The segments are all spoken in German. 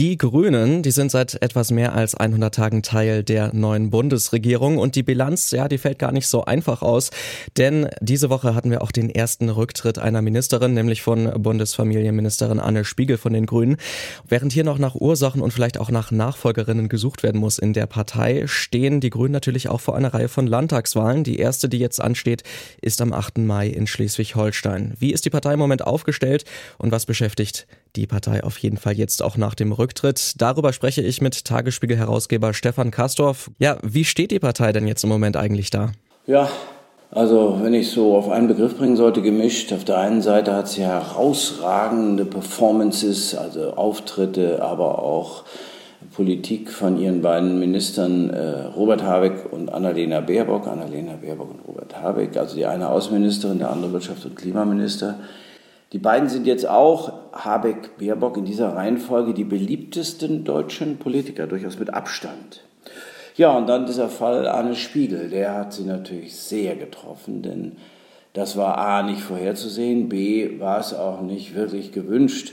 Die Grünen, die sind seit etwas mehr als 100 Tagen Teil der neuen Bundesregierung und die Bilanz, ja, die fällt gar nicht so einfach aus, denn diese Woche hatten wir auch den ersten Rücktritt einer Ministerin, nämlich von Bundesfamilienministerin Anne Spiegel von den Grünen. Während hier noch nach Ursachen und vielleicht auch nach Nachfolgerinnen gesucht werden muss in der Partei, stehen die Grünen natürlich auch vor einer Reihe von Landtagswahlen. Die erste, die jetzt ansteht, ist am 8. Mai in Schleswig-Holstein. Wie ist die Partei im Moment aufgestellt und was beschäftigt die Partei auf jeden Fall jetzt auch nach dem Rücktritt. Darüber spreche ich mit Tagesspiegel-Herausgeber Stefan Kastorf. Ja, wie steht die Partei denn jetzt im Moment eigentlich da? Ja, also wenn ich so auf einen Begriff bringen sollte, gemischt. Auf der einen Seite hat sie herausragende Performances, also Auftritte, aber auch Politik von ihren beiden Ministern äh, Robert Habeck und Annalena Baerbock. Annalena Baerbock und Robert Habeck, also die eine Außenministerin, der andere Wirtschafts- und Klimaminister. Die beiden sind jetzt auch, Habeck, Baerbock, in dieser Reihenfolge die beliebtesten deutschen Politiker, durchaus mit Abstand. Ja, und dann dieser Fall Arne Spiegel, der hat sie natürlich sehr getroffen, denn das war A nicht vorherzusehen, B war es auch nicht wirklich gewünscht,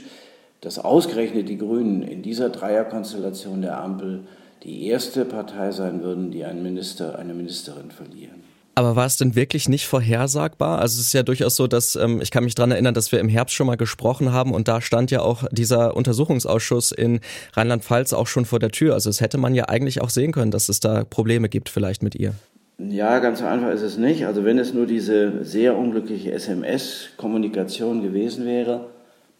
dass ausgerechnet die Grünen in dieser Dreierkonstellation der Ampel die erste Partei sein würden, die einen Minister, eine Ministerin verlieren. Aber war es denn wirklich nicht vorhersagbar? Also es ist ja durchaus so, dass ähm, ich kann mich dran erinnern, dass wir im Herbst schon mal gesprochen haben und da stand ja auch dieser Untersuchungsausschuss in Rheinland-Pfalz auch schon vor der Tür. Also es hätte man ja eigentlich auch sehen können, dass es da Probleme gibt vielleicht mit ihr. Ja, ganz so einfach ist es nicht. Also wenn es nur diese sehr unglückliche SMS-Kommunikation gewesen wäre,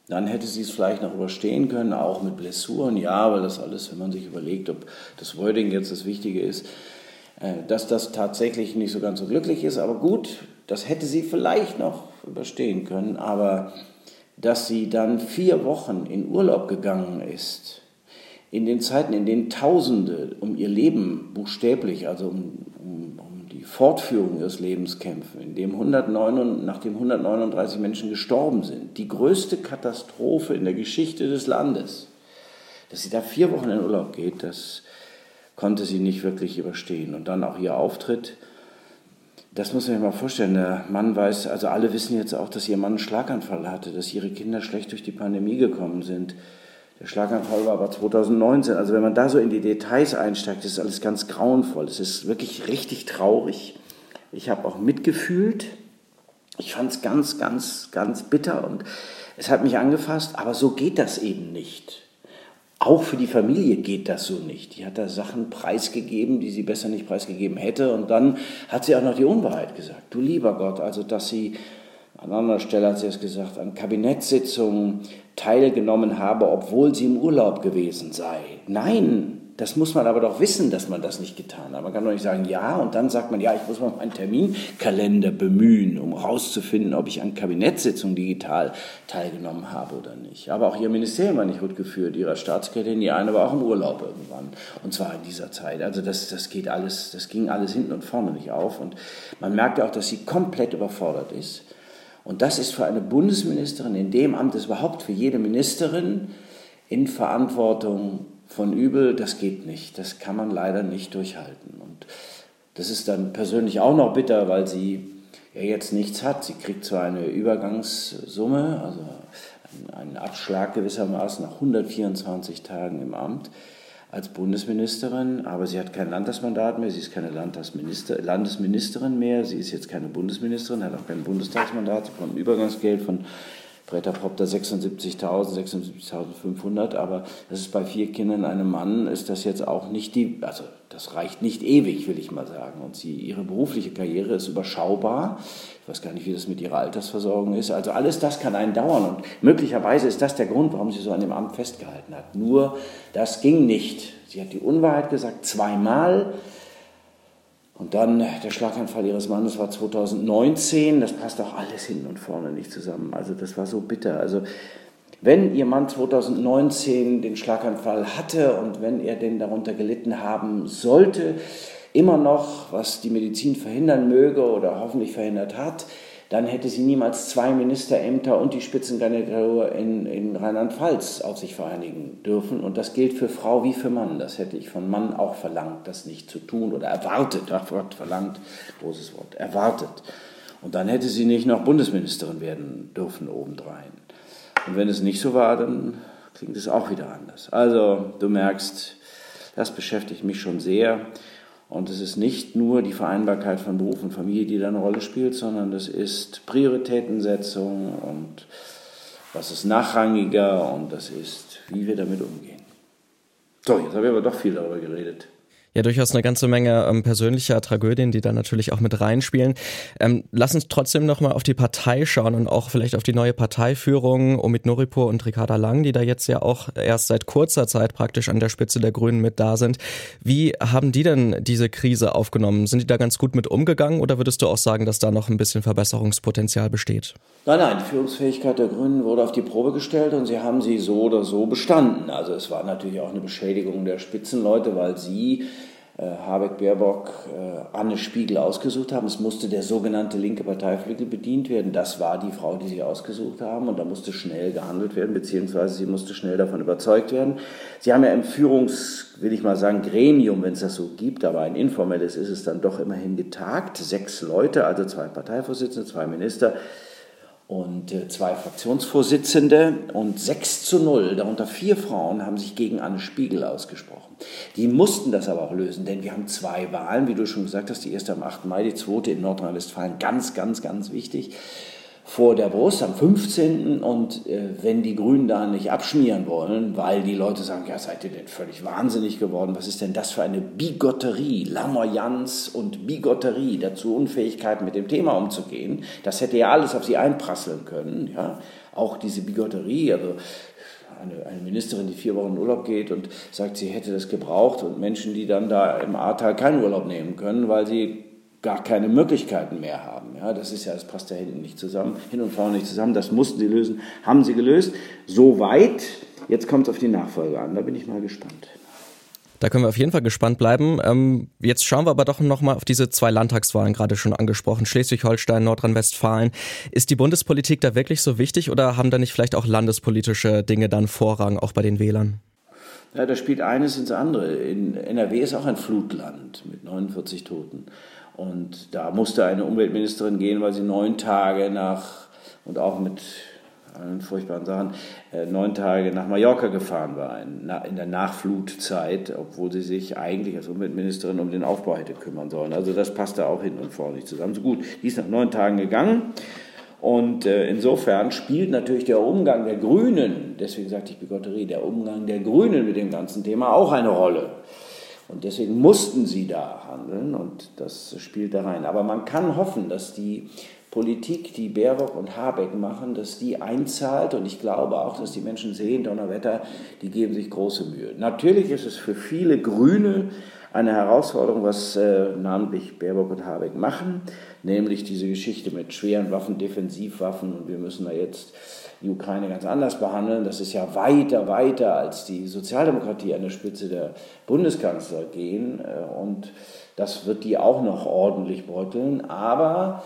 dann hätte sie es vielleicht noch überstehen können, auch mit Blessuren. Ja, weil das alles, wenn man sich überlegt, ob das Wording jetzt das Wichtige ist, dass das tatsächlich nicht so ganz so glücklich ist. Aber gut, das hätte sie vielleicht noch überstehen können. Aber dass sie dann vier Wochen in Urlaub gegangen ist, in den Zeiten, in denen Tausende um ihr Leben buchstäblich, also um, um, um die Fortführung ihres Lebens kämpfen, in dem 109, nachdem 139 Menschen gestorben sind, die größte Katastrophe in der Geschichte des Landes, dass sie da vier Wochen in Urlaub geht, das konnte sie nicht wirklich überstehen. Und dann auch ihr Auftritt, das muss man sich mal vorstellen. Der Mann weiß, also alle wissen jetzt auch, dass ihr Mann einen Schlaganfall hatte, dass ihre Kinder schlecht durch die Pandemie gekommen sind. Der Schlaganfall war aber 2019. Also wenn man da so in die Details einsteigt, ist alles ganz grauenvoll. Es ist wirklich richtig traurig. Ich habe auch mitgefühlt. Ich fand es ganz, ganz, ganz bitter und es hat mich angefasst, aber so geht das eben nicht. Auch für die Anderer geht das so nicht. Die hat da Sachen preisgegeben, die sie besser nicht preisgegeben hätte. Und dann hat sie auch noch die Unwahrheit gesagt. Du lieber Gott, also dass sie, an anderer Stelle hat sie es gesagt, an Kabinettssitzungen teilgenommen habe, obwohl sie im Urlaub gewesen sei. Nein, das muss man aber doch wissen, dass man das nicht getan hat. Man kann doch nicht sagen, ja, und dann sagt man, ja, ich muss mal meinen Terminkalender bemühen, um herauszufinden, ob ich an Kabinettssitzungen digital teilgenommen habe oder nicht. Aber auch ihr Ministerium war nicht gut geführt, ihrer Staatsrätin, die eine war auch im Urlaub irgendwann. Und zwar in dieser Zeit. Also das, das geht alles, das ging alles hinten und vorne nicht auf. Und man merkte auch, dass sie komplett überfordert ist. Und das ist für eine Bundesministerin in dem Amt, ist überhaupt für jede Ministerin in Verantwortung von übel, das geht nicht. Das kann man leider nicht durchhalten. Und das ist dann persönlich auch noch bitter, weil sie ja jetzt nichts hat. Sie kriegt zwar eine Übergangssumme, also einen Abschlag gewissermaßen nach 124 Tagen im Amt als Bundesministerin, aber sie hat kein Landtagsmandat mehr, sie ist keine Landtagsminister, Landesministerin mehr, sie ist jetzt keine Bundesministerin, hat auch kein Bundestagsmandat, sie bekommt ein Übergangsgeld von Bretter Propter 76.000, 76.500, aber das ist bei vier Kindern einem Mann, ist das jetzt auch nicht die, also das reicht nicht ewig, will ich mal sagen. Und sie, ihre berufliche Karriere ist überschaubar. Ich weiß gar nicht, wie das mit ihrer Altersversorgung ist. Also alles das kann einen dauern und möglicherweise ist das der Grund, warum sie so an dem Amt festgehalten hat. Nur das ging nicht. Sie hat die Unwahrheit gesagt, zweimal. Und dann der Schlaganfall ihres Mannes war 2019. Das passt auch alles hinten und vorne nicht zusammen. Also das war so bitter. Also wenn ihr Mann 2019 den Schlaganfall hatte und wenn er denn darunter gelitten haben sollte, immer noch, was die Medizin verhindern möge oder hoffentlich verhindert hat, dann hätte sie niemals zwei Ministerämter und die Spitzenkandidatur in, in Rheinland-Pfalz auf sich vereinigen dürfen. Und das gilt für Frau wie für Mann. Das hätte ich von Mann auch verlangt, das nicht zu tun oder erwartet. Ach Gott, verlangt, großes Wort, erwartet. Und dann hätte sie nicht noch Bundesministerin werden dürfen obendrein. Und wenn es nicht so war, dann klingt es auch wieder anders. Also du merkst, das beschäftigt mich schon sehr. Und es ist nicht nur die Vereinbarkeit von Beruf und Familie, die da eine Rolle spielt, sondern es ist Prioritätensetzung und was ist nachrangiger und das ist, wie wir damit umgehen. So, jetzt habe ich aber doch viel darüber geredet ja durchaus eine ganze Menge ähm, persönlicher Tragödien, die da natürlich auch mit reinspielen. Ähm, lass uns trotzdem nochmal auf die Partei schauen und auch vielleicht auf die neue Parteiführung Omid Noripur und Ricarda Lang, die da jetzt ja auch erst seit kurzer Zeit praktisch an der Spitze der Grünen mit da sind. Wie haben die denn diese Krise aufgenommen? Sind die da ganz gut mit umgegangen oder würdest du auch sagen, dass da noch ein bisschen Verbesserungspotenzial besteht? Nein, nein, die Führungsfähigkeit der Grünen wurde auf die Probe gestellt und sie haben sie so oder so bestanden. Also es war natürlich auch eine Beschädigung der Spitzenleute, weil sie Habeck, Baerbock, äh, Anne Spiegel ausgesucht haben. Es musste der sogenannte linke Parteiflügel bedient werden. Das war die Frau, die sie ausgesucht haben und da musste schnell gehandelt werden, beziehungsweise sie musste schnell davon überzeugt werden. Sie haben ja im Führungs, will ich mal sagen, Gremium, wenn es das so gibt, aber ein informelles ist es dann doch immerhin getagt. Sechs Leute, also zwei Parteivorsitzende, zwei Minister, und äh, zwei Fraktionsvorsitzende und 6 zu 0, darunter vier Frauen, haben sich gegen Anne Spiegel ausgesprochen. Die mussten das aber auch lösen, denn wir haben zwei Wahlen, wie du schon gesagt hast, die erste am 8. Mai, die zweite in Nordrhein-Westfalen, ganz, ganz, ganz wichtig vor der Brust am 15. Und äh, wenn die Grünen da nicht abschmieren wollen, weil die Leute sagen, ja, seid ihr denn völlig wahnsinnig geworden? Was ist denn das für eine Bigotterie, Lamoyanz und Bigotterie, dazu Unfähigkeit mit dem Thema umzugehen? Das hätte ja alles auf sie einprasseln können, ja. Auch diese Bigotterie, also eine, eine, Ministerin, die vier Wochen in Urlaub geht und sagt, sie hätte das gebraucht und Menschen, die dann da im Ahrtal keinen Urlaub nehmen können, weil sie gar keine Möglichkeiten mehr haben. Ja, das ist ja, das passt ja hinten nicht zusammen, hin und vorne nicht zusammen. Das mussten sie lösen, haben sie gelöst. Soweit. Jetzt kommt es auf die Nachfolge an. Da bin ich mal gespannt. Da können wir auf jeden Fall gespannt bleiben. Ähm, jetzt schauen wir aber doch noch mal auf diese zwei Landtagswahlen gerade schon angesprochen. Schleswig-Holstein, Nordrhein-Westfalen. Ist die Bundespolitik da wirklich so wichtig oder haben da nicht vielleicht auch landespolitische Dinge dann Vorrang, auch bei den Wählern? Ja, da spielt eines ins andere. In NRW ist auch ein Flutland mit 49 Toten. Und da musste eine Umweltministerin gehen, weil sie neun Tage nach, und auch mit allen furchtbaren Sachen, äh, neun Tage nach Mallorca gefahren war, in der Nachflutzeit, obwohl sie sich eigentlich als Umweltministerin um den Aufbau hätte kümmern sollen. Also das passte auch hin und vor nicht zusammen. So gut, die ist nach neun Tagen gegangen. Und äh, insofern spielt natürlich der Umgang der Grünen, deswegen sagte ich Bigotterie, der Umgang der Grünen mit dem ganzen Thema auch eine Rolle. Und deswegen mussten sie da handeln und das spielt da rein. Aber man kann hoffen, dass die Politik, die Baerbock und Habeck machen, dass die einzahlt und ich glaube auch, dass die Menschen sehen, Donnerwetter, die geben sich große Mühe. Natürlich ist es für viele Grüne eine Herausforderung, was äh, namentlich Baerbock und Habeck machen, nämlich diese Geschichte mit schweren Waffen, Defensivwaffen und wir müssen da jetzt die Ukraine ganz anders behandeln. Das ist ja weiter, weiter als die Sozialdemokratie an der Spitze der Bundeskanzler gehen. Äh, und das wird die auch noch ordentlich beuteln. Aber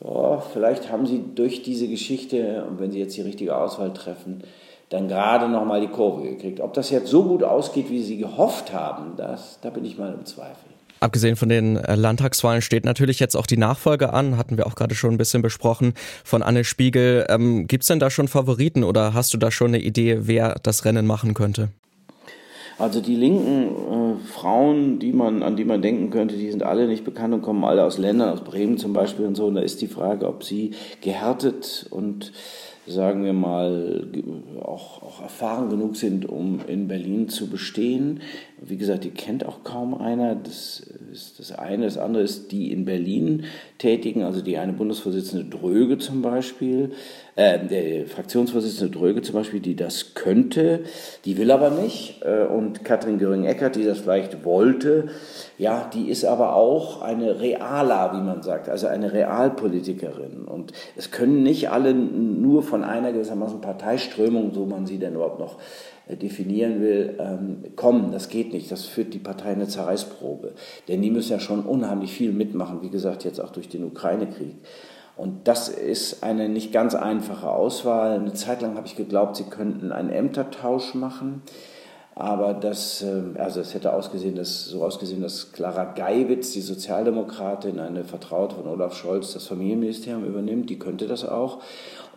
oh, vielleicht haben sie durch diese Geschichte, und wenn sie jetzt die richtige Auswahl treffen, dann gerade noch mal die Kurve gekriegt. Ob das jetzt so gut ausgeht, wie sie gehofft haben, das, da bin ich mal im Zweifel. Abgesehen von den äh, Landtagswahlen steht natürlich jetzt auch die Nachfolge an, hatten wir auch gerade schon ein bisschen besprochen, von Anne Spiegel. Ähm, Gibt es denn da schon Favoriten oder hast du da schon eine Idee, wer das Rennen machen könnte? Also die linken äh, Frauen, die man, an die man denken könnte, die sind alle nicht bekannt und kommen alle aus Ländern, aus Bremen zum Beispiel und so. Und da ist die Frage, ob sie gehärtet und sagen wir mal, auch, auch erfahren genug sind, um in Berlin zu bestehen. Wie gesagt, die kennt auch kaum einer. Das ist das eine. Das andere ist die in Berlin tätigen, also die eine Bundesvorsitzende Dröge zum Beispiel, äh, der Fraktionsvorsitzende Dröge zum Beispiel, die das könnte, die will aber nicht. Äh, und Katrin Göring-Eckert, die das vielleicht wollte, ja, die ist aber auch eine Reala, wie man sagt, also eine Realpolitikerin. Und es können nicht alle nur von einer gewissermaßen Parteiströmung, so man sie denn überhaupt noch äh, definieren will, ähm, kommen. Das geht nicht. Das führt die Partei in eine Zerreißprobe. Denn die müssen ja schon unheimlich viel mitmachen, wie gesagt, jetzt auch durch den Ukraine-Krieg. Und das ist eine nicht ganz einfache Auswahl. Eine Zeit lang habe ich geglaubt, sie könnten einen Ämtertausch machen. Aber das, ähm, also es hätte ausgesehen, dass, so ausgesehen, dass Clara Geiwitz, die Sozialdemokratin, eine Vertraute von Olaf Scholz, das Familienministerium übernimmt. Die könnte das auch.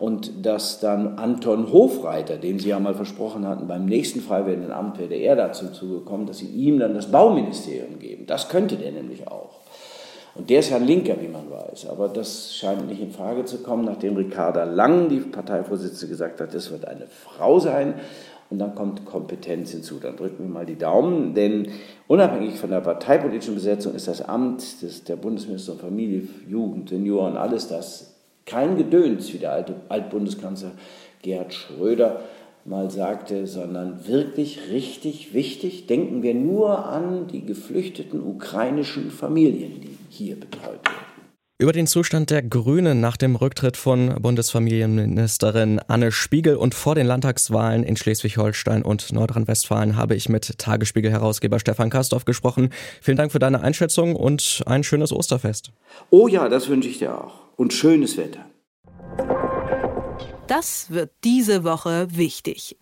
Und dass dann Anton Hofreiter, dem Sie ja mal versprochen hatten, beim nächsten frei werdenden Amt wäre er dazu zugekommen, dass Sie ihm dann das Bauministerium geben. Das könnte der nämlich auch. Und der ist ja ein Linker, wie man weiß. Aber das scheint nicht in Frage zu kommen, nachdem Ricarda Lang, die Parteivorsitzende, gesagt hat, es wird eine Frau sein. Und dann kommt Kompetenz hinzu. Dann drücken wir mal die Daumen, denn unabhängig von der parteipolitischen Besetzung ist das Amt des, der Bundesminister für Familie, Jugend, Senioren, alles das kein Gedöns, wie der alte Altbundeskanzler Gerhard Schröder mal sagte, sondern wirklich richtig wichtig. Denken wir nur an die geflüchteten ukrainischen Familien, die hier betreut werden. Über den Zustand der Grünen nach dem Rücktritt von Bundesfamilienministerin Anne Spiegel und vor den Landtagswahlen in Schleswig-Holstein und Nordrhein-Westfalen habe ich mit Tagesspiegel-Herausgeber Stefan Kastorf gesprochen. Vielen Dank für deine Einschätzung und ein schönes Osterfest. Oh ja, das wünsche ich dir auch. Und schönes Wetter. Das wird diese Woche wichtig.